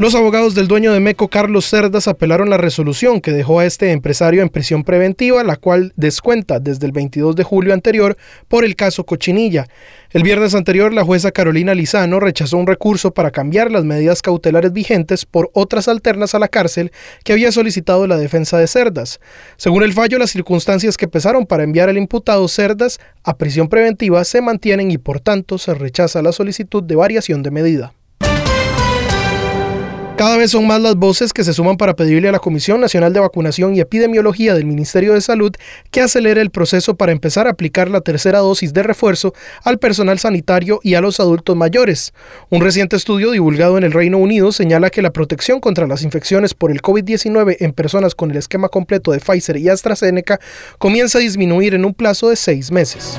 Los abogados del dueño de Meco, Carlos Cerdas, apelaron la resolución que dejó a este empresario en prisión preventiva, la cual descuenta desde el 22 de julio anterior por el caso Cochinilla. El viernes anterior, la jueza Carolina Lizano rechazó un recurso para cambiar las medidas cautelares vigentes por otras alternas a la cárcel que había solicitado la defensa de Cerdas. Según el fallo, las circunstancias que pesaron para enviar al imputado Cerdas a prisión preventiva se mantienen y por tanto se rechaza la solicitud de variación de medida. Cada vez son más las voces que se suman para pedirle a la Comisión Nacional de Vacunación y Epidemiología del Ministerio de Salud que acelere el proceso para empezar a aplicar la tercera dosis de refuerzo al personal sanitario y a los adultos mayores. Un reciente estudio divulgado en el Reino Unido señala que la protección contra las infecciones por el COVID-19 en personas con el esquema completo de Pfizer y AstraZeneca comienza a disminuir en un plazo de seis meses.